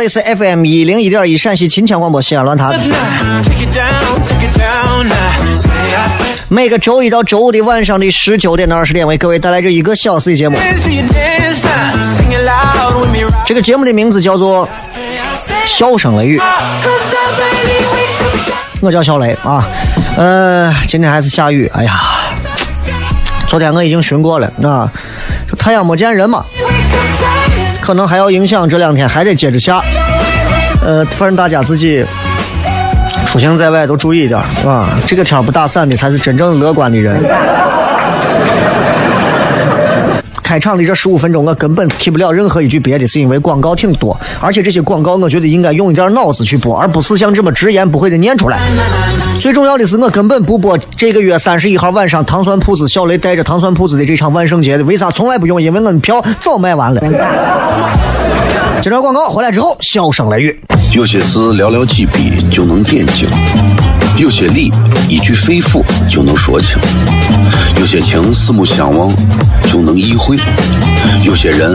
哈喽，各位好，这里是 FM 一零一点一陕西秦腔广播西安论坛。每个周一到周五的晚上的十九点到二十点，为各位带来这一个小时的节目。这个节目的名字叫做《笑声雷雨》，我叫小雷啊。呃，今天还是下雨，哎呀，昨天我已经巡过了，那太阳没见人嘛。可能还要影响，这两天还得接着下。呃，反正大家自己出行在外都注意一点啊。这个天不打伞的才是真正乐观的人。开场的这十五分钟，我根本提不了任何一句别的，是因为广告挺多，而且这些广告我觉得应该用一点脑子去播，而不是像这么直言不讳的念出来。最重要的是，我根本不播这个月三十一号晚上糖蒜铺子小雷带着糖蒜铺子的这场万圣节的，为啥从来不用？因为我的票早卖完了。接着广告回来之后，笑声雷雨。有些事寥寥几笔就能点睛，有些理一句肺腑就能说清，有些情四目相望就能意会，有些人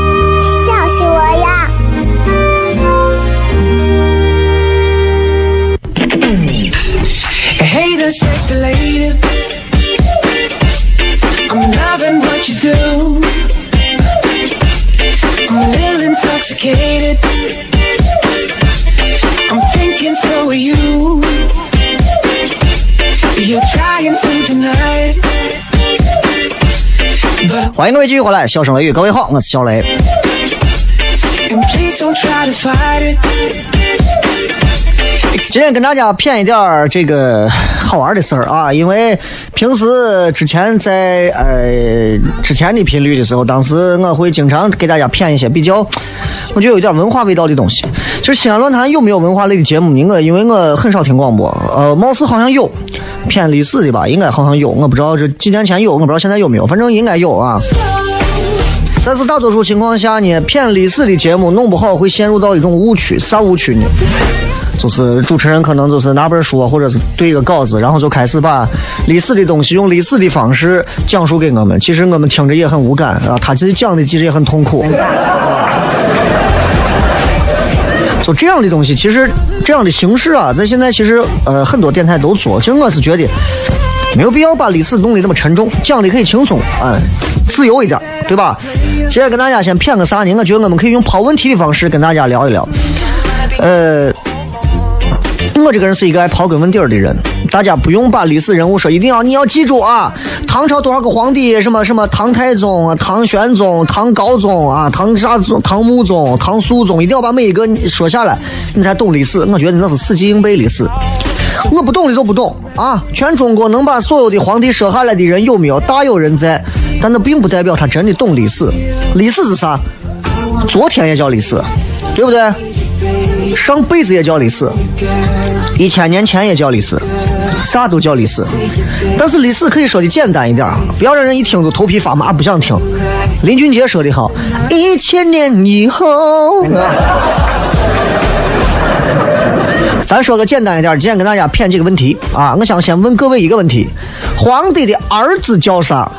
欢迎各位继续回来，笑声雷雨，各位好，我是小雷。今天跟大家谝一点儿这个好玩的事儿啊，因为平时之前在呃之前的频率的时候，当时我会经常给大家谝一些比较，我觉得有一点文化味道的东西。就是西安论坛有没有文化类的节目呢？我因为我很少听广播，呃，貌似好像有偏历史的吧，应该好像有，我不知道这几年前有，我不知道现在有没有，反正应该有啊。但是大多数情况下呢，偏历史的节目弄不好会陷入到一种误区，啥误区呢？就是主持人可能就是拿本书或者是对一个稿子，然后就开始把历史的东西用历史的方式讲述给我们。其实我们听着也很无感啊，他自己讲的其实也很痛苦。就这样的东西，其实这样的形式啊，在现在其实呃很多电台都做。其实我是觉得没有必要把历史弄得那么沉重，讲的可以轻松，哎，自由一点，对吧？今天跟大家先谝个啥呢？我觉得我们可以用抛问题的方式跟大家聊一聊。呃，我这个人是一个爱刨根问底的人，大家不用把历史人物说一定要你要记住啊，唐朝多少个皇帝，什么什么唐太宗、唐玄宗、唐高宗啊，唐啥宗、唐穆宗、唐肃宗，一定要把每一个说下来，你才懂历史。我觉得那是死记硬背历史。我不懂的就不懂啊！全中国能把所有的皇帝说下来的人有没有？大有人在，但那并不代表他真的懂历史。历史是啥？昨天也叫历史，对不对？上辈子也叫历史，一千年前也叫历史，啥都叫历史。但是历史可以说的简单一点，不要让人一听就头皮发麻，不想听。林俊杰说的好，一千年以后。咱说个简单一点，今天跟大家谝几个问题啊！我想先问各位一个问题：皇帝的儿子叫啥？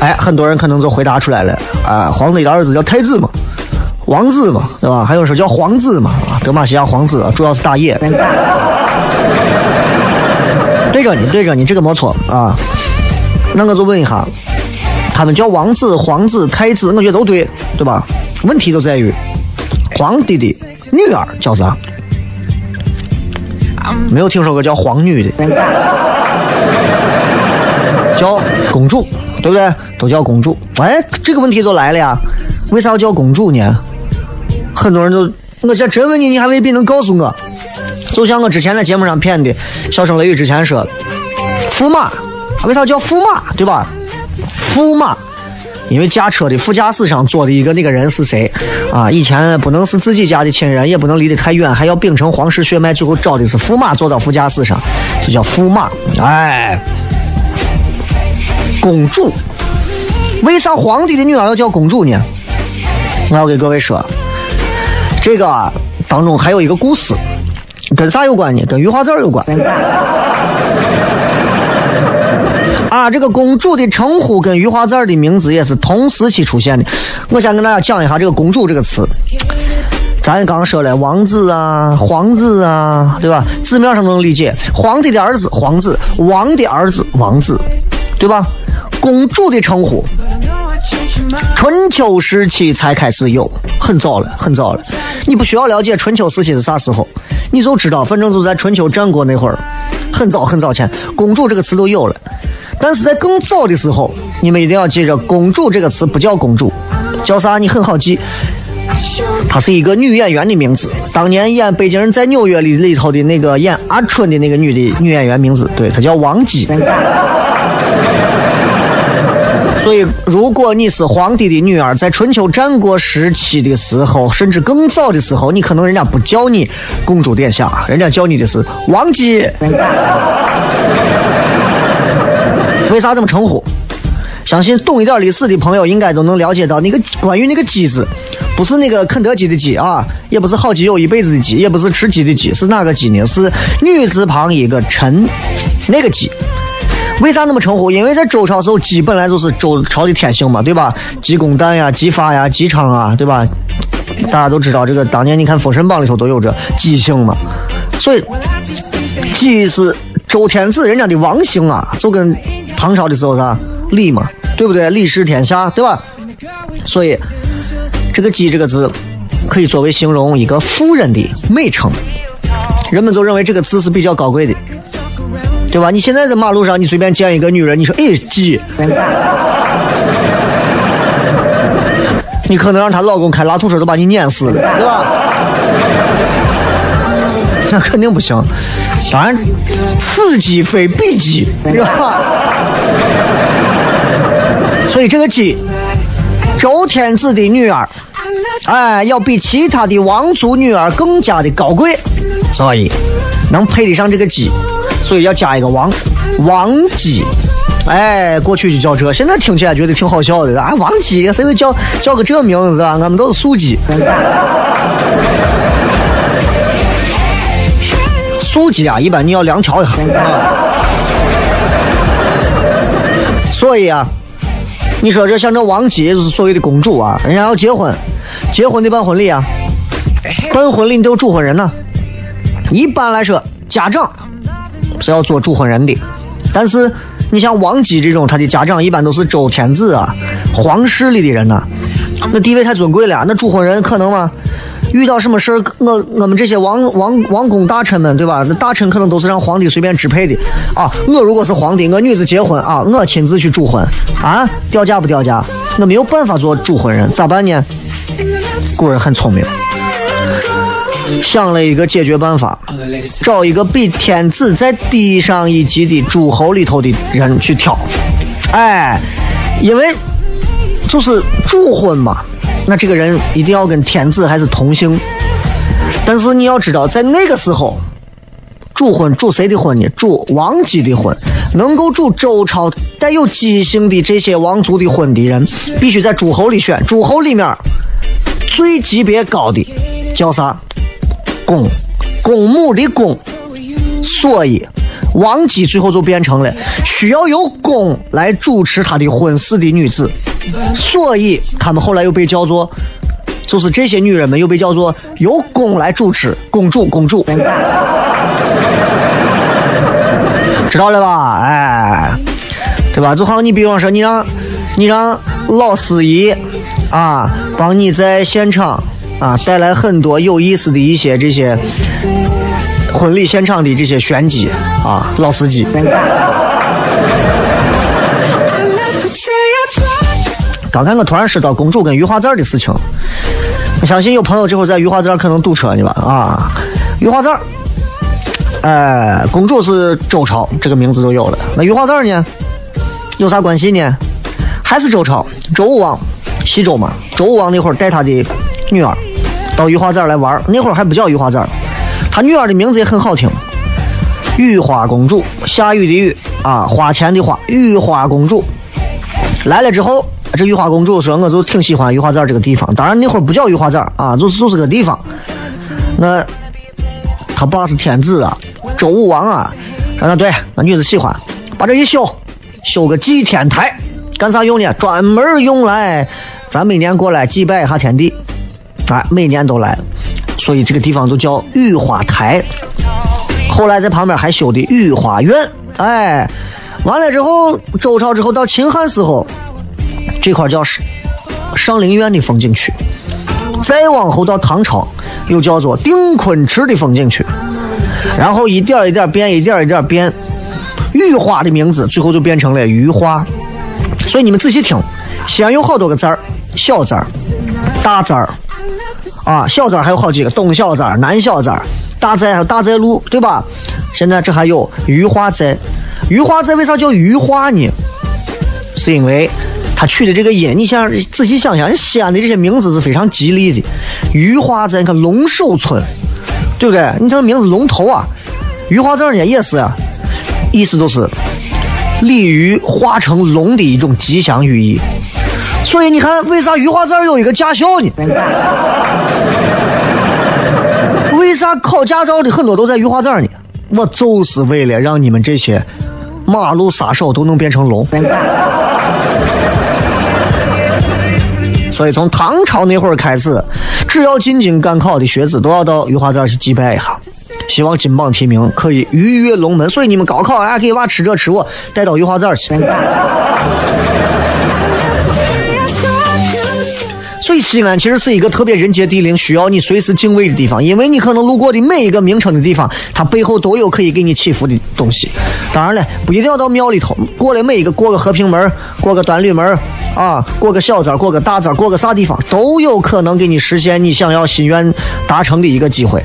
哎，很多人可能就回答出来了啊！皇帝的儿子叫太子嘛，王子嘛，对吧？还有说叫皇子嘛，德玛西亚皇子，主要是打野。对着你，对着你，这个没错啊。那我就问一下，他们叫王子、皇子、太子，我觉得都对，对吧？问题就在于皇帝的女儿叫啥？没有听说过叫皇女的，叫公主，对不对？都叫公主。哎，这个问题就来了呀，为啥要叫公主呢？很多人都，我想真问你，你还未必能告诉我。就像我之前在节目上骗的，笑声雷雨之前说，驸马，为啥叫驸马？对吧？驸马。因为驾车的副驾驶上坐的一个那个人是谁啊？以前不能是自己家的亲人，也不能离得太远，还要秉承皇室血脉，最后找的是驸马坐到副驾驶上，就叫驸马。哎，公主，为啥皇帝的女儿要叫公主呢？我要给各位说，这个当中还有一个故事，跟啥有关呢？跟玉华字有关。啊，这个公主的称呼跟玉华字的名字也是同时期出现的。我先跟大家讲一下这个“公主”这个词。咱刚说了，王子啊，皇子啊，对吧？字面上能理解，皇帝的儿子皇子，王的儿子王子，对吧？公主的称呼，春秋时期才开始有，很早了，很早了。你不需要了解春秋时期是啥时候，你就知道，反正就在春秋战国那会儿，很早很早前，公主这个词都有了。但是在更早的时候，你们一定要记着“公主”这个词不叫公主，叫啥？你很好记，她是一个女演员的名字。当年演《北京人在纽约》里里头的那个演阿春的那个女的女演员名字，对，她叫王姬。所以，如果你是皇帝的女儿，在春秋战国时期的时候，甚至更早的时候，你可能人家不叫你公主殿下，人家叫你的是王姬。为啥这么称呼？相信懂一点历史的朋友应该都能了解到，那个关于那个“鸡”字，不是那个肯德基的“鸡”啊，也不是好基友一辈子的“鸡”，也不是吃鸡的“鸡”，是哪个“鸡”呢？是女字旁一个“臣”，那个“鸡”。为啥那么称呼？因为在周朝时候，鸡本来就是周朝的天性嘛，对吧？鸡公蛋呀，鸡发呀，鸡昌啊，对吧？大家都知道这个，当年你看《封神榜》里头都有这鸡姓嘛，所以鸡是周天子人家的王姓啊，就跟。唐朝的时候啥李嘛，对不对？李氏天下，对吧？所以这个“姬”这个字可以作为形容一个妇人的美称，人们就认为这个字是比较高贵的，对吧？你现在在马路上，你随便见一个女人，你说“哎，鸡”，你可能让她老公开拉土车都把你碾死了，对吧？那肯定不行。当然，此鸡非彼鸡，是吧？所以这个鸡，周天子的女儿，哎，要比其他的王族女儿更加的高贵，所以能配得上这个鸡，所以要加一个王，王姬，哎，过去就叫这，现在听起来觉得挺好笑的啊。王姬，谁会叫叫个这名字啊？俺们都是素姬。素姬啊，一般你要量调一下。所以啊，你说这像这王姬就是所谓的公主啊，人家要结婚，结婚得办婚礼啊，办婚礼你都有主婚人呢。一般来说，家长是要做主婚人的，但是你像王姬这种，他的家长一般都是周天子啊，皇室里的人呐、那地位太尊贵了，那主婚人可能吗？遇到什么事儿，我我们这些王王王公大臣们，对吧？那大臣可能都是让皇帝随便支配的啊。我如果是皇帝，我女子结婚啊，我亲自去主婚啊，掉价不掉价？我没有办法做主婚人，咋办呢？古人很聪明，想了一个解决办法，找一个比天子再低上一级的诸侯里头的人去挑。哎，因为就是主婚嘛，那这个人一定要跟天子还是同姓。但是你要知道，在那个时候，主婚主谁的婚呢？主王姬的婚，能够主周朝带有姬姓的这些王族的婚的人，必须在诸侯里选。诸侯里面最级别高的叫啥？公，公母的公。所以，王姬最后就变成了需要由公来主持他的婚事的女子，所以他们后来又被叫做，就是这些女人们又被叫做由公来主持，公主，公主，知道了吧？哎，对吧？就好像你比方说，你让，你让老司仪啊，帮你在现场啊带来很多有意思的一些这些。婚礼现场的这些玄机啊，老司机。刚才我突然说到公主跟玉华字儿的事情，我相信有朋友这会儿在玉华字儿可能堵车呢吧啊，玉华字儿，哎，公主是周朝这个名字就有了，那玉华字儿呢，有啥关系呢？还是周朝，周武王，西周嘛，周武王那会儿带他的女儿到玉华字儿来玩，那会儿还不叫玉华字儿，他女儿的名字也很好听，雨花公主，下雨的雨啊，花钱的花，雨花公主。来了之后，这玉花公主说，我就挺喜欢玉华寨这个地方。当然那会儿不叫玉华寨啊，就是就是个地方。那他爸是天子啊，周武王啊，说那对，那女子喜欢，把这一修，修个祭天台，干啥用呢？专门用来咱每年过来祭拜一下天地，哎，每年都来，所以这个地方就叫雨花台。后来在旁边还修的御花园，哎，完了之后，周朝之后到秦汉时候，这块叫上上林苑的风景区，再往后到唐朝又叫做定昆池的风景区，然后一点一点变，一点一点变，御花的名字最后就变成了余花。所以你们仔细听，西安有好多个字儿，小字儿、大字儿，啊，小字儿还有好几个，东小字儿、南小字儿，大寨还有大寨路，对吧？现在这还有鱼化寨，鱼化寨为啥叫鱼化呢？是因为它取的这个音，你想仔细想想，西安的这些名字是非常吉利的。鱼化寨，你看龙首村，对不对？你这名字龙头啊，鱼化寨呢也是啊，意思都是鲤鱼化成龙的一种吉祥寓意。所以你看，为啥余华寨有一个驾校呢？为啥考驾照的很多都在余华寨呢？我就是为了让你们这些马路杀手都能变成龙。所以从唐朝那会儿开始，只要进京赶考的学子都要到余华寨去祭拜一下，希望金榜题名，可以鱼跃龙门。所以你们高考啊，给娃吃这吃我，带到余华寨去。所以西安其实是一个特别人杰地灵，需要你随时敬畏的地方，因为你可能路过的每一个名称的地方，它背后都有可以给你祈福的东西。当然了，不一定要到庙里头，过了每一个过个和平门，过个端吕门啊，过个小寨，过个大寨，过个啥地方，都有可能给你实现你想要心愿达成的一个机会。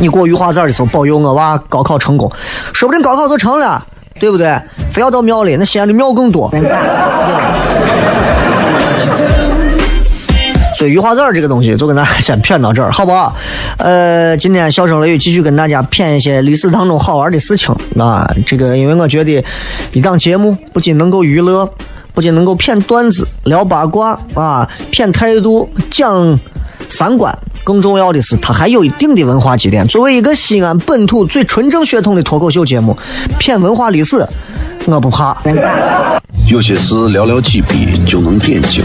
你过雨花寨的时候，保佑我娃高考成功，说不定高考就成了，对不对？非要到庙里，那西安的庙更多。所以鱼花籽儿这个东西就跟大家 先谝到这儿，好不好？呃，今天笑声雷雨继续跟大家谝一些历史当中好玩的事情啊。这个因为我觉得一档节目不仅能够娱乐，不仅能够骗段子、聊八卦啊，骗态度、讲三观。更重要的是，它还有一定的文化积淀。作为一个西安本土最纯正血统的脱口秀节目，骗文化历史，我不怕。有些事寥寥几笔就能点睛，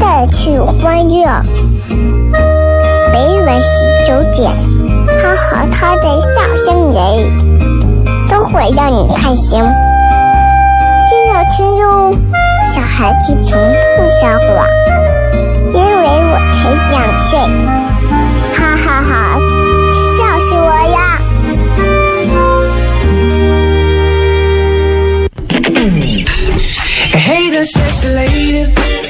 带去欢乐。每晚十九点，他和他的笑声人，都会让你开心。记得听哟，小孩子从不撒谎，因为我才两岁。哈哈哈，笑死我呀！Hey the sexy lady.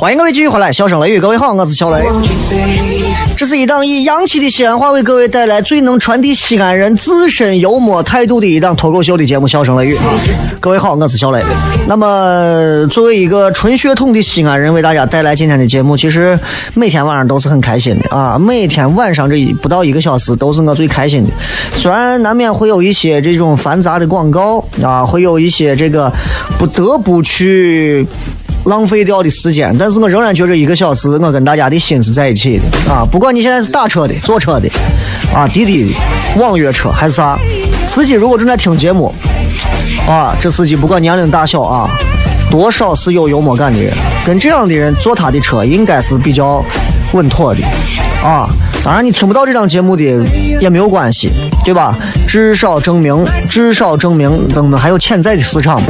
欢迎各位继续回来，笑声雷雨，各位好，我是小雷。这是一档以洋气的西安话为各位带来最能传递西安人自身幽默态度的一档脱口秀的节目《笑声雷雨》。各位好，我是小雷。那么，作为一个纯血统的西安人，为大家带来今天的节目，其实每天晚上都是很开心的啊！每天晚上这一不到一个小时都是我最开心的。虽然难免会有一些这种繁杂的广告啊，会有一些这个不得不去。浪费掉的时间，但是我仍然觉着一个小时，我跟大家的心是在一起的啊！不管你现在是打车的、坐车的，啊，滴滴的、网约车还是啥，司机如果正在听节目，啊，这司机不管年龄大小啊，多少是有幽默感的人，跟这样的人坐他的车应该是比较稳妥的啊。当然，你听不到这档节目的也没有关系，对吧？至少证明，至少证明我们还有潜在的市场。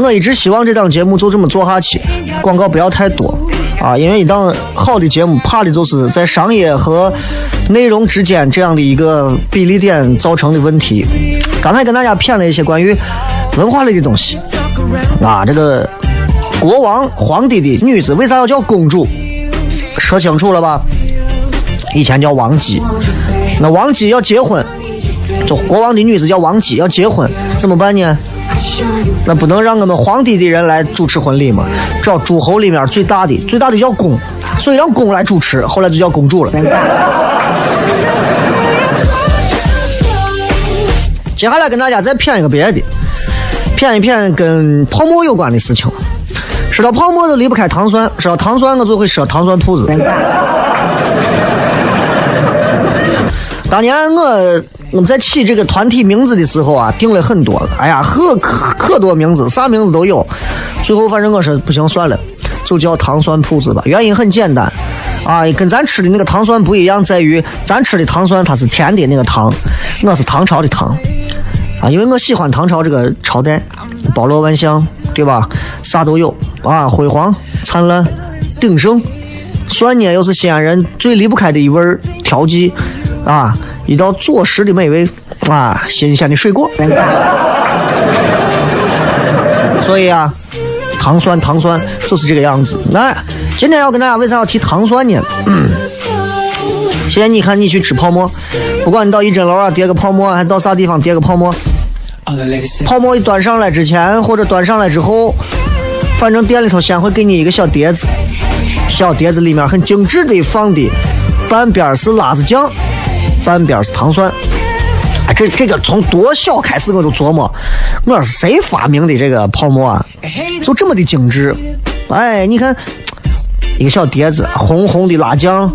我一直希望这档节目就这么做下去，广告不要太多啊，因为一档好的节目，怕的就是在商业和内容之间这样的一个比例点造成的问题。刚才跟大家谝了一些关于文化类的东西啊，这个国王、皇帝的女子为啥要叫公主？说清楚了吧？以前叫王姬，那王姬要结婚，就国王的女子叫王姬要结婚，怎么办呢？那不能让我们皇帝的人来主持婚礼吗？找诸侯里面最大的，最大的叫公，所以让公来主持，后来就叫公主了。接下来跟大家再谝一个别的，谝一谝跟泡沫有关的事情。说到泡沫，就离不开糖酸。说到糖酸，我就会说糖酸铺子。当年我我们在起这个团体名字的时候啊，定了很多，哎呀，可可可多名字，啥名字都有。最后反正我说不行，算了，就叫糖酸铺子吧。原因很简单，啊，跟咱吃的那个糖酸不一样，在于咱吃的糖。酸它是甜的那个糖，我是唐朝的糖。啊，因为我喜欢唐朝这个朝代，包罗万象，对吧？啥都有啊，辉煌、灿烂、鼎盛。蒜呢，又是西安人最离不开的一味儿调剂，啊，一道佐食的美味，啊，新鲜的水果。所以啊，糖酸糖酸就是这个样子。来今天要跟大家为啥要提糖酸呢？嗯，现在你看你去吃泡沫，不管你到一针楼啊叠个泡沫，还是到啥地方叠个泡沫泡沫一端上来之前或者端上来之后，反正店里头先会给你一个小碟子，小碟子里面很精致的放的，半边是辣子酱，半边是糖蒜。啊，这这个从多小开始我都琢磨，我说是谁发明的这个泡沫啊？就这么的精致。哎，你看一个小碟子，红红的辣酱，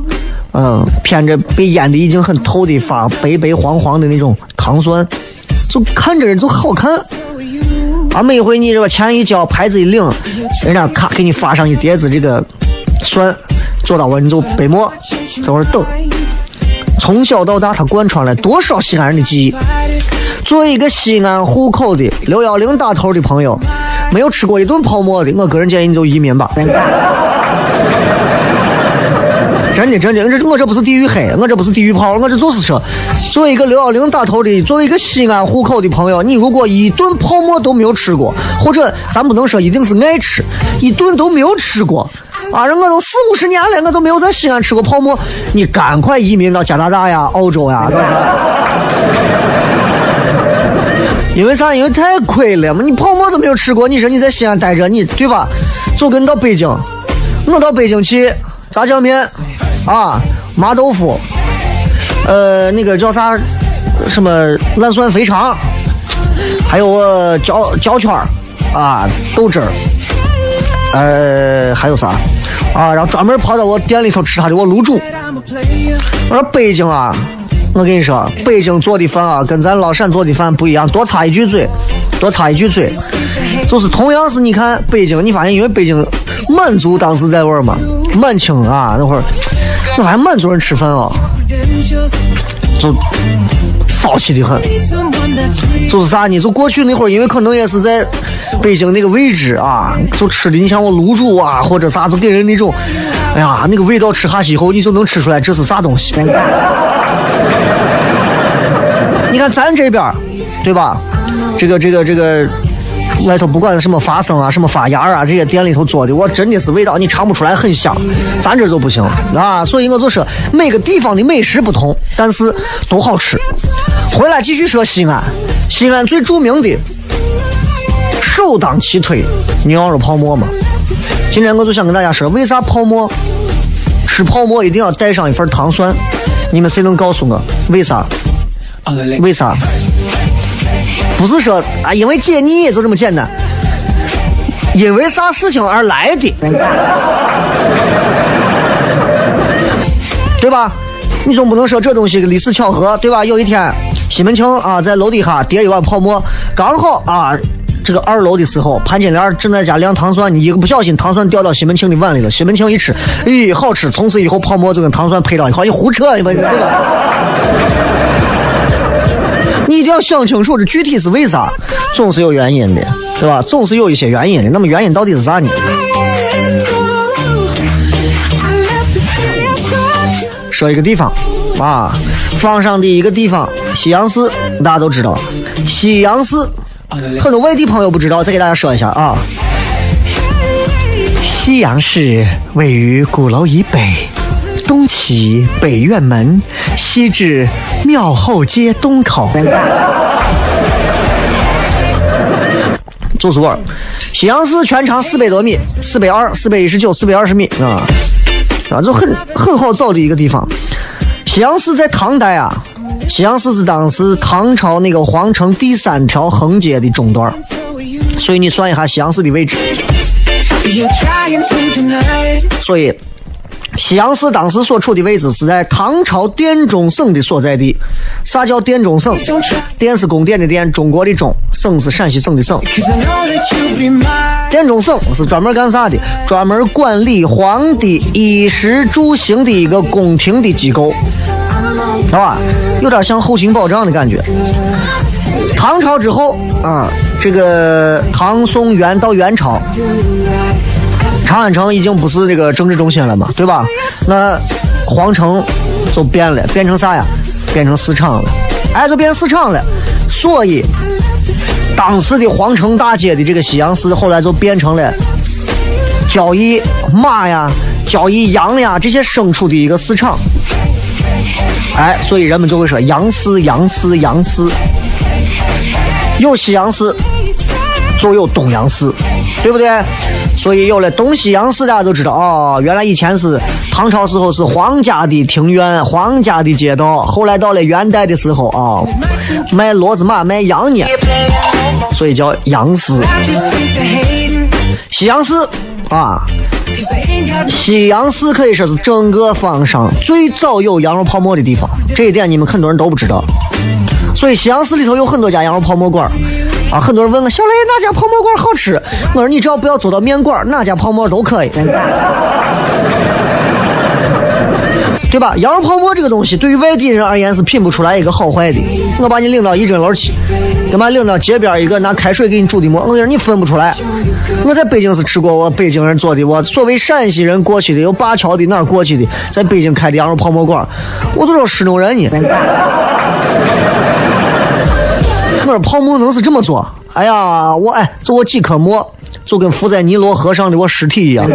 嗯，偏着被腌的已经很透的发白白黄黄的那种糖蒜，就看着就好看。啊，每回你这个钱一交，牌子一领，人家咔给你发上一碟子这个蒜，坐到我你就白沫，在那儿等。从小到大，他贯穿了多少西安人的记忆。作为一个西安户口的六幺零打头的朋友，没有吃过一顿泡馍的，我个人建议你就移民吧。真的真的，这我这不是地域黑，我这不是地域炮，我这就是说，作为一个六幺零打头的，作为一个西安户口的朋友，你如果一顿泡馍都没有吃过，或者咱不能说一定是爱吃，一顿都没有吃过。啊，人我都四五十年了，我都没有在西安吃过泡馍。你赶快移民到加拿大呀、澳洲呀，到时候因为啥？因为太亏了嘛！你泡馍都没有吃过，你说你在西安待着，你对吧？就跟到北京，我到北京去，炸酱面啊，麻豆腐，呃，那个叫啥？什么烂蒜肥肠，还有我焦焦圈儿啊，豆汁儿，呃，还有啥？啊，然后专门跑到我店里头吃他的我卤煮。我说北京啊，我跟你说，北京做的饭啊，跟咱老陕做的饭不一样，多插一句嘴，多插一句嘴，就是同样是你看北京，你发现因为北京满族当时在味儿嘛，满清啊那会儿，我发现满族人吃饭啊，就骚气的很。就是啥呢？就过去那会儿，因为可能也是在北京那个位置啊，就吃的你像我卤煮啊或者啥，就给人那种，哎呀，那个味道吃下去以后，你就能吃出来这是啥东西。你看 咱这边，对吧？这个这个这个。外头不管是什么花生啊、什么发芽啊，这些店里头做的，我真的是味道你尝不出来，很香。咱这就不行啊，所以我就说每个地方的美食不同，但是都好吃。回来继续说西安，西安最著名的首当其推牛肉泡馍嘛。今天我就想跟大家说，为啥泡馍吃泡馍一定要带上一份糖蒜？你们谁能告诉我为啥？为啥？不是说啊，因为解腻就这么简单。因为啥事情而来的，对吧？你总不能说这东西历史巧合，对吧？有一天，西门庆啊在楼底下叠一碗泡馍，刚好啊，这个二楼的时候，潘金莲正在家晾糖蒜，你一个不小心，糖蒜掉到西门庆的碗里了。西门庆一吃，咦，好吃！从此以后，泡馍就跟糖蒜配到一块儿，你胡扯，你们对吧？你一定要想清楚，这具体是为啥，总是有原因的，对吧？总是有一些原因的。那么原因到底是啥呢？说一个地方啊，放上的一个地方，西阳市，大家都知道。西阳市，All the ladies. 很多外地朋友不知道，再给大家说一下啊。西阳市位于鼓楼以北，东起北院门，西至庙后街东口。就是味儿。西阳市全长四百多米，四百二、四百一十九、四百二十米啊，啊，就很很好找的一个地方。西阳市在唐代啊，西阳市是当时唐朝那个皇城第三条横街的中段，所以你算一下西阳市的位置。所以，西阳市当时所处的位置是在唐朝殿中省的所在地。啥叫殿中省.殿是宫殿的殿，中国的中，省是陕西省的省。殿中省是专门干啥的？专门管理皇帝衣食住行的一个宫廷的机构，是吧？有点像后勤保障的感觉。唐朝之后啊，这个唐宋元到元朝，长安城已经不是这个政治中心了嘛，对吧？那皇城就变了，变成啥呀？变成市场了，哎，就变市场了。所以当时的皇城大街的这个西洋市，后来就变成了交易马呀、交易羊呀这些牲畜的一个市场。哎，所以人们就会说杨氏、杨氏、杨氏。有西洋氏，就有东洋氏，对不对？所以有了东西洋氏，大家都知道哦，原来以前是唐朝时候是皇家的庭院、皇家的街道，后来到了元代的时候啊，卖骡子马、卖羊呢，所以叫洋氏。西洋氏啊，西阳市可以说是整个方上最早有羊肉泡馍的地方，这一点你们很多人都不知道。所以西阳市里头有很多家羊肉泡馍馆啊，很多人问我小雷哪家泡馍馆好吃？我说你只要不要做到面馆，哪家泡馍都可以，对吧？羊肉泡馍这个东西对于外地人而言是品不出来一个好坏的。我把你领到一针楼去，干嘛领到街边一个拿开水给你煮的馍，我跟你说你分不出来。我在北京是吃过我北京人做的，我所谓陕西人过去的，有灞桥的哪过去的，在北京开的羊肉泡馍馆，我都说失弄人呢。我说泡馍能是这么做？哎呀，我哎，做我几颗馍，就跟浮在尼罗河上的我尸体一样。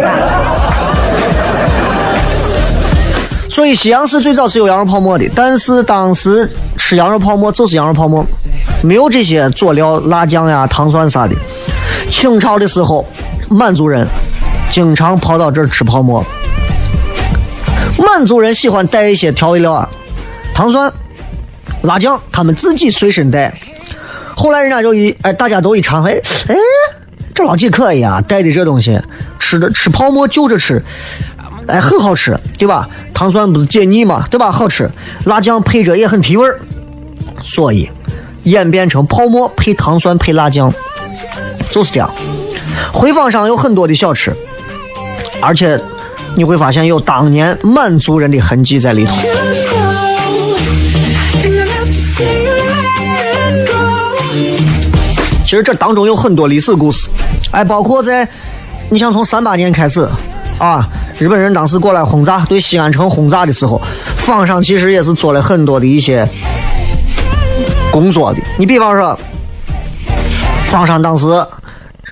所以西洋市最早是有羊肉泡馍的，但是当时吃羊肉泡馍就是羊肉泡馍，没有这些佐料、辣酱呀、糖蒜啥的。清朝的时候，满族人经常跑到这儿吃泡馍。满族人喜欢带一些调味料啊，糖蒜、辣酱，他们自己随身带。后来人家就一哎，大家都一尝，哎哎，这老几可以啊，带的这东西，吃的吃泡馍就着吃，哎，很好吃，对吧？糖蒜不是解腻嘛，对吧？好吃，辣酱配着也很提味儿，所以演变成泡馍配糖蒜配辣酱，就是这样。回坊上有很多的小吃，而且你会发现有当年满族人的痕迹在里头。其实这当中有很多历史故事，哎，包括在，你像从三八年开始，啊，日本人当时过来轰炸，对西安城轰炸的时候，方上其实也是做了很多的一些工作的。你比方说，方上当时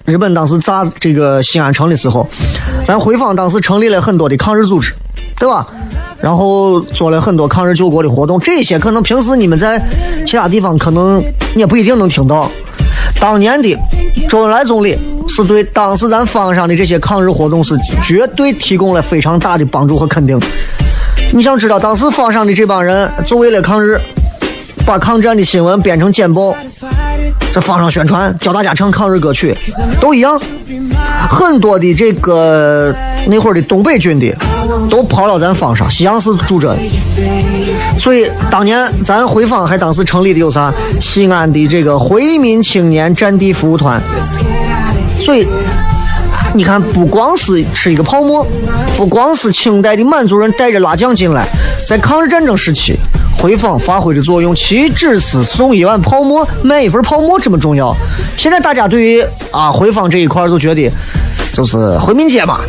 日本当时炸这个西安城的时候，咱回坊当时成立了很多的抗日组织，对吧？然后做了很多抗日救国的活动，这些可能平时你们在其他地方可能也不一定能听到。当年的周恩来总理是对当时咱方上的这些抗日活动是绝对提供了非常大的帮助和肯定。你想知道当时方上的这帮人就为了抗日，把抗战的新闻编成简报，在方上宣传，教大家唱抗日歌曲，都一样。很多的这个那会儿的东北军的都跑到咱方上，西洋市住着。所以当年咱回坊还当时成立的有啥？西安的这个回民青年战地服务团。所以你看，不光是吃一个泡馍，不光是清代的满族人带着辣酱进来，在抗日战争时期，回坊发挥的作用，岂止是送一碗泡馍、买一份泡馍这么重要？现在大家对于啊回坊这一块儿就觉得，就是回民街嘛，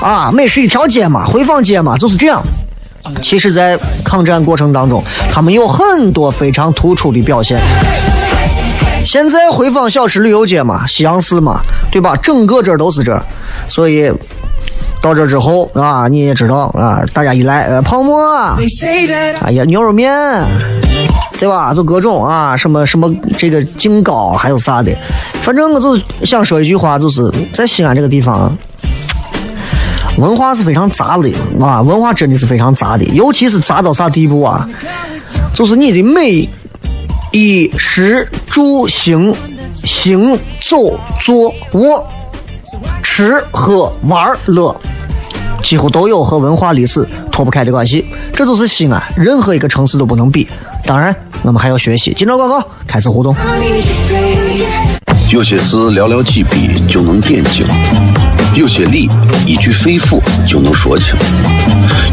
啊美食一条街嘛，回坊街嘛，就是这样。其实，在抗战过程当中，他们有很多非常突出的表现。现在回坊小吃旅游街嘛，西洋市嘛，对吧？整个这儿都是这儿，所以到这之后啊，你也知道啊，大家一来，呃，泡馍哎呀，牛肉面，对吧？就各种啊，什么什么这个净糕，还有啥的，反正我就想说一句话，就是在西安这个地方啊，文化是非常杂的啊，文化真的是非常杂的，尤其是杂到啥地步啊？就是你的每衣食住行、行走坐卧、吃喝玩乐。几乎都有和文化历史脱不开的关系，这就是西安任何一个城市都不能比。当然，我们还要学习。今朝广告开始互动。有些事寥寥几笔就能点睛，有些理一句肺腑就能说清，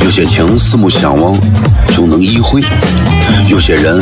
有些情四目相望就能意会，有些人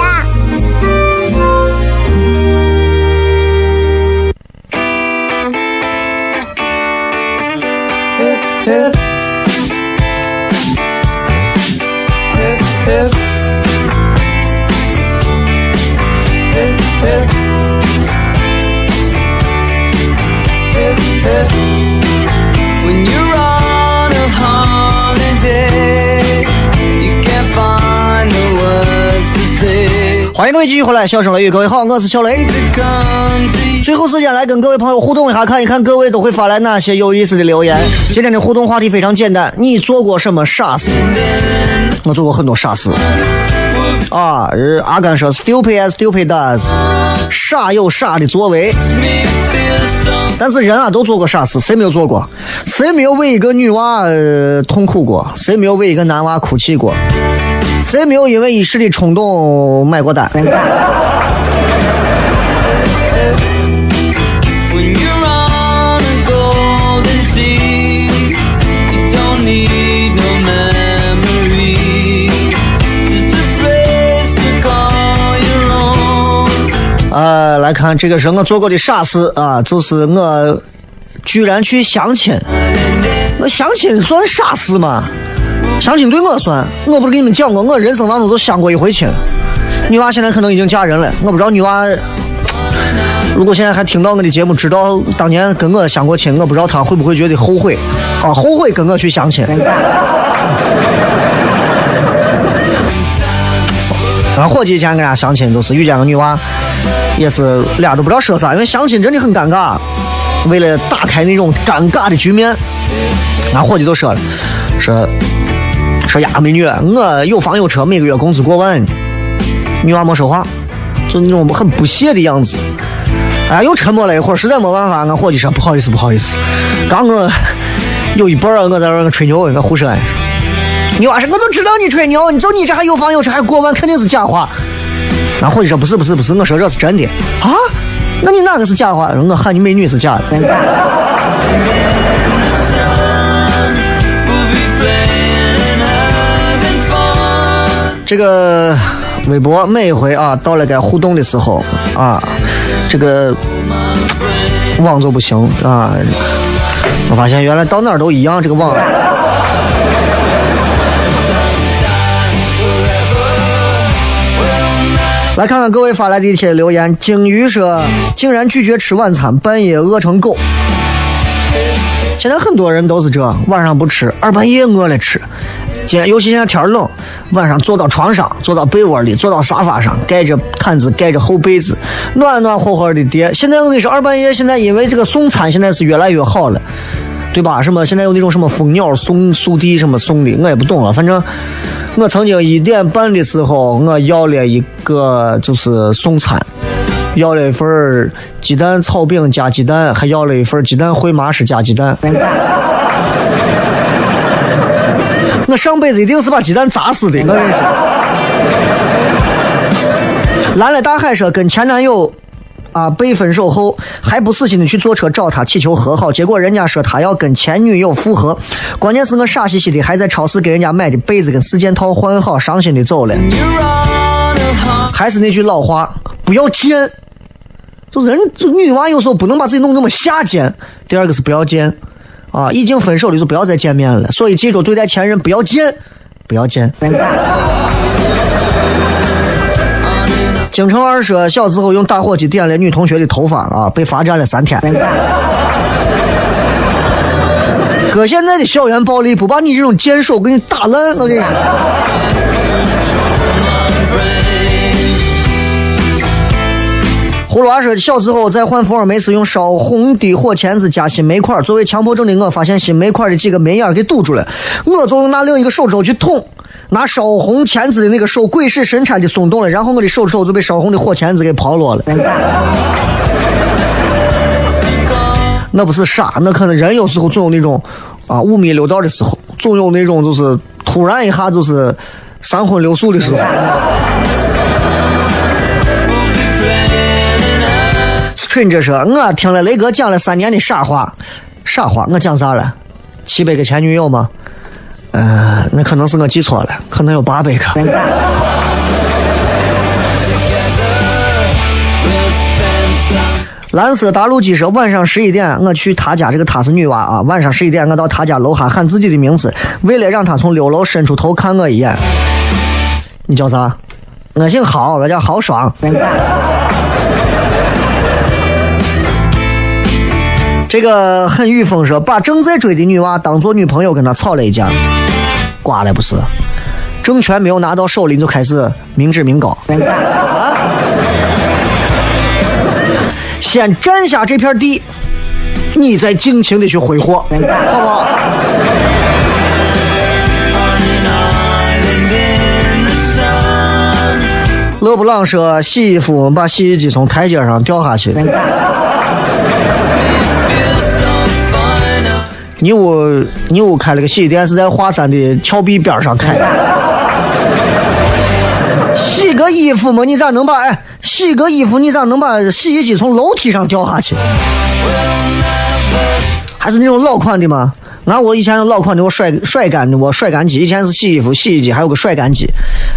欢各位继续回来，笑声雷雨，各位好，我是小雷。最后时间来跟各位朋友互动一下，看一看各位都会发来哪些有意思的留言。今天的互动话题非常简单，你做过什么傻事？我做过很多傻事。啊，阿甘说 “stupid as stupid does”，傻有傻的作为。但是人啊，都做过傻事，谁没有做过？谁没有为一个女娃、痛苦过？谁没有为一个男娃哭泣过？谁没有因为一时的冲动买过单.呃，来看这个是我做过的傻事啊，就是我居然去相亲。我相亲算傻事吗？相亲对我算，我不是跟你们讲过，我人生当中都相过一回亲。女娃现在可能已经嫁人了，我不知道女娃如果现在还听到我的节目，知道当年跟我相过亲，我不知道她会不会觉得后悔啊？后悔跟我去相亲。俺伙计以前跟人家相亲，都是遇见个女娃，也是俩都不知道说啥，因为相亲真的很尴尬。为了打开那种尴尬的局面，俺伙计都说了，说说呀，美女，我有房有车，每个月工资过万。女娃没说话，就那种很不屑的样子。哎，又沉默了一会儿，实在没办法，俺伙计说不好意思，不好意思，刚我有一半儿我在这吹牛，我胡说。女娃说，我就知道你吹牛，你就你这还有房有车还过万，肯定是假话。俺伙计说不是不是不是，我说这是真的啊。那你哪个是假话？我喊你美女是假的。这个微博每一回啊，到了该互动的时候啊，这个网就不行啊。我发现原来到哪儿都一样，这个网。来看看各位发来的一些留言。鲸鱼说，竟然拒绝吃晚餐，半夜饿成狗。现在很多人都是这，晚上不吃，二半夜饿了吃。今天尤其现在天冷，晚上坐到床上，坐到被窝里，坐到沙发上，盖着毯子，盖着厚被子，暖暖和和的叠。现在我跟你说，二半夜现在因为这个送餐现在是越来越好了，对吧？什么现在有那种什么蜂鸟送速递什么送的，我也不懂了。反正我曾经一点半的时候，我要了一个就是送餐。要了一份鸡蛋炒饼加鸡蛋，还要了一份鸡蛋烩麻食加鸡蛋。我上辈子一定是把鸡蛋砸死的，我跟你说。蓝了大海说跟前男友啊被分手后，还不死心的去坐车找他祈求和好，结果人家说他要跟前女友复合，关键是我傻兮兮的还在超市给人家买的被子跟四件套换好，伤心的走了。还是那句老话，不要贱。就人，就女娃有时候不能把自己弄那么下贱。第二个是不要贱，啊，已经分手的就不要再见面了。所以记住，对待前任不要贱，不要贱。京城二说，小时候用打火机点了女同学的头发啊，被罚站了三天。哥，现在的校园暴力不把你这种贱手给你打烂，我跟你说。葫芦娃说，小时候在换福尔梅斯用烧红的火钳子夹新煤块，作为强迫症的我，发现新煤块的几个煤眼给堵住了，我就用那另一个手指头去捅，拿烧红钳子的那个手鬼使神差的松动了，然后我的手指头就被烧红的火钳子给刨落了。那不是傻，那可能人有时候总有那种啊五迷六道的时候，总有那种就是突然一下就是三荤六素的时候。Strange 说：“我听了雷哥讲了三年的傻话，傻话，我讲啥了？七百个前女友吗？呃，那可能是我记错了，可能有八百个。蓝色大陆鸡说：“晚上十一点，我去他家，这个他是女娃啊。晚上十一点，我到他家楼下喊自己的名字，为了让他从六楼伸出头看我一眼。你叫啥？我姓郝，我叫郝爽。这个很雨风说，把正在追的女娃当做女朋友跟他吵了一架，挂了不是？政权没有拿到手里，就开始明志明告。先占下这片地，你再尽情的去挥霍，好不好？勒布朗说，洗衣服把洗衣机从台阶上掉下去。你屋你屋开了个洗衣店，是在华山的峭壁边上开的。洗个衣服嘛，你咋能把哎？洗个衣服，你咋能把洗衣机从楼梯上掉下去？还是那种老款的吗？那我以前有老款的，我甩甩干的，我甩干机。以前是洗衣服，洗衣机还有个甩干机。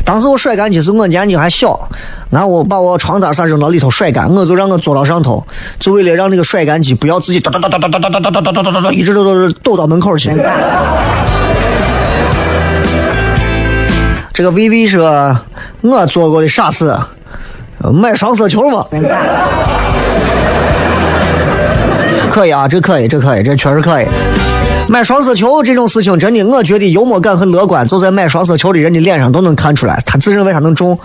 当时我甩干机是我年纪还小，俺我把我床单啥扔到里头甩干，我就让我坐到上头，就为了让那个甩干机不要自己哒哒哒哒哒哒哒哒哒哒哒哒哒，一直都都是抖到门口去。这个 VV 说，我做过的傻事，买双色球嘛。可以啊，这可以，这可以，这确实可以。买双色球这种事情，真的，我觉得幽默感和乐观，就在买双色球的人的脸上都能看出来。他自认为他能中，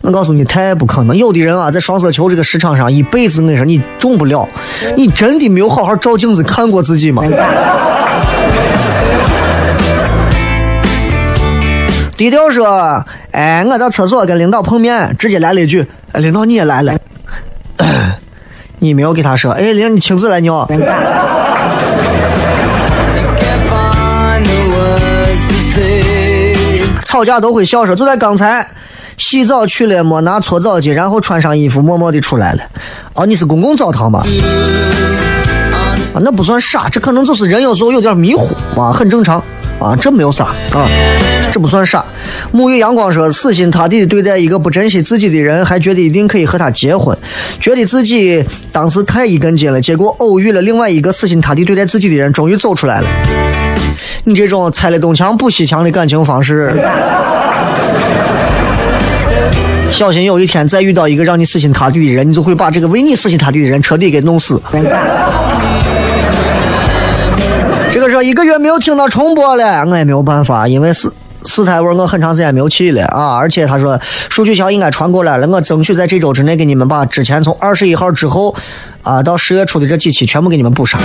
我告诉你，太不可能。有的人啊，在双色球这个市场上，一辈子我跟你说，你中不了。你真的没有好好照镜子看过自己吗？低调说：“哎，我在厕所跟领导碰面，直接来了一句：‘哎，领导你也来了。’你没有给他说：‘哎，领导你亲自来尿。’吵架都会笑说，就在刚才，洗澡去了没拿搓澡巾，然后穿上衣服，默默的出来了。哦，你是公共澡堂吧？啊，那不算傻，这可能就是人有时候有点迷糊啊，很正常啊，这没有啥啊，这不算傻。沐浴阳光说，死心塌地的对待一个不珍惜自己的人，还觉得一定可以和他结婚，觉得自己当时太一根筋了，结果偶遇了另外一个死心塌地对待自己的人，终于走出来了。你这种拆了东墙补西墙的感情方式，小心有一天再遇到一个让你死心塌地的人，你就会把这个为你死心塌地的人彻底给弄死。这个说一个月没有听到重播了，我也没有办法，因为四四台味我很长时间没有去了啊，而且他说数据桥应该传过来了，我争取在这周之内给你们把之前从二十一号之后啊到十月初的这几期全部给你们补上。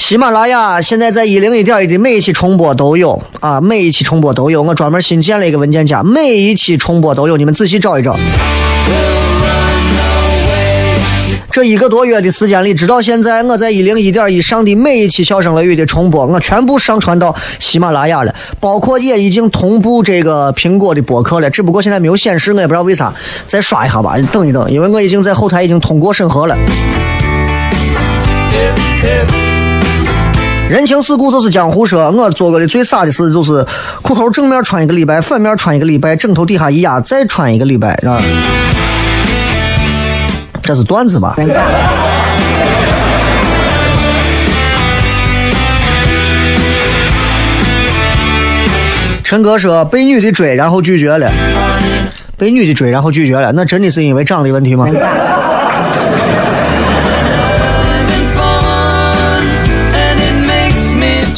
喜马拉雅现在在一零一点一的每一期重播都有啊，每一期重播都有，我专门新建了一个文件夹，每一期重播都有，你们仔细找一找。这一个多月的时间里，直到现在，我在一零一点一上的每一期《笑声乐语》的重播，我全部上传到喜马拉雅了，包括也已经同步这个苹果的播客了，只不过现在没有显示，我也不知道为啥，再刷一下吧，等一等，因为我已经在后台已经通过审核了。人情世故就是江湖说，我做过的最傻的事就是裤头正面穿一个礼拜，反面穿一个礼拜，枕头底下一压再穿一个礼拜啊。这是段子吧？陈哥说被女的追，然后拒绝了。被女的追，然后拒绝了，那真的是因为长得问题吗？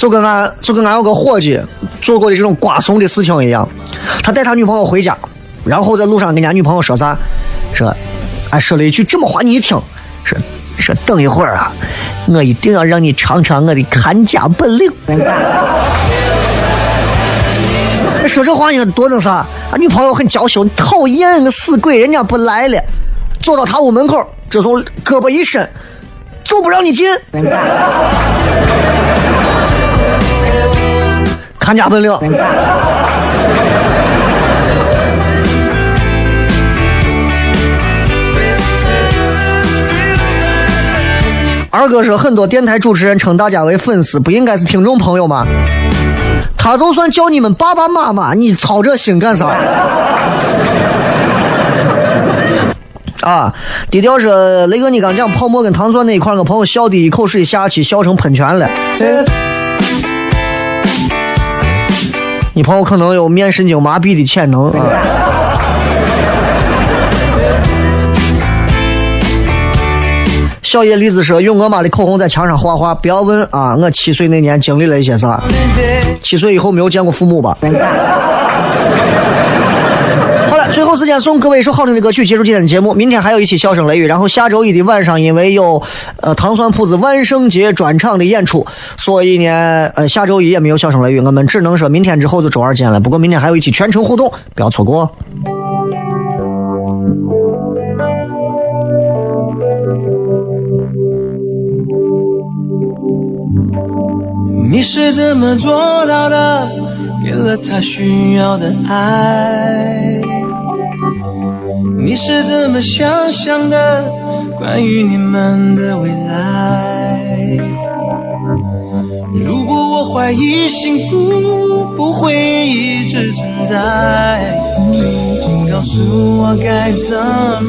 就跟俺就跟俺有个伙计做过的这种瓜怂的事情一样，他带他女朋友回家，然后在路上跟人家女朋友说啥？说，俺说了一句这么话，你一听，说说等一会儿啊，我一定要让你尝尝我的看家本领。说这话你说多那啥？俺女朋友很娇羞，讨厌个死鬼，人家不来了，走到他屋门口，这时候胳膊一伸，就不让你进。看家本领。二哥说，很多电台主持人称大家为粉丝，不应该是听众朋友吗？他就算叫你们爸爸妈妈，你操这心干啥？啊，低调说，雷哥，你刚讲泡沫跟糖蒜那一块，我朋友笑的一口水下去，笑成喷泉了。你朋友可能有面神经麻痹的潜能啊。小叶栗子说：“用我妈的口红在墙上画画，不要问啊！我七岁那年经历了一些啥？七岁以后没有见过父母吧？”最后时间送各位一首好听的歌曲，结束今天的节目。明天还有一期笑声雷雨，然后下周一的晚上，因为有呃糖蒜铺子万圣节专场的演出，所以呢，呃下周一也没有笑声雷雨，我们只能说明天之后就周二见了。不过明天还有一期全程互动，不要错过。你是怎么做到的？给了他需要的爱。你是怎么想象的？关于你们的未来。如果我怀疑幸福不会一直存在，请告诉我该怎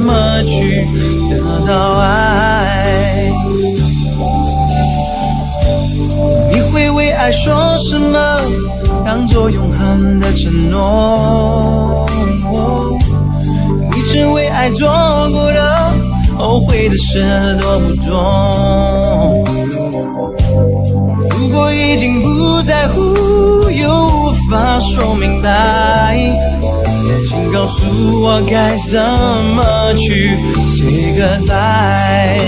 么去得到爱。你会为爱说什么？当作永恒的承诺。爱做过的，后悔的事多不多？如果已经不在乎，又无法说明白，请告诉我该怎么去 say goodbye。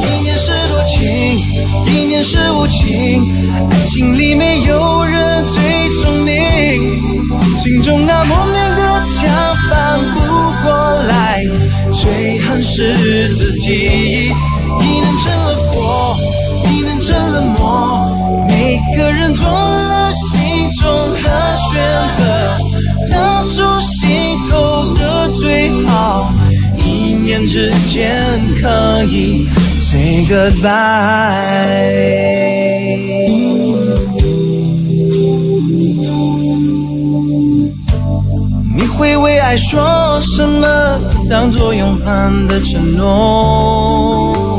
一念是多情，一念是无情，爱情里没有人最聪明，心中那莫名的最恨是自己。一念成了佛，一念成了魔，每个人做了心中的选择，当初心头的最好，一念之间可以 say goodbye。你会为爱说什么？当作永恒的承诺。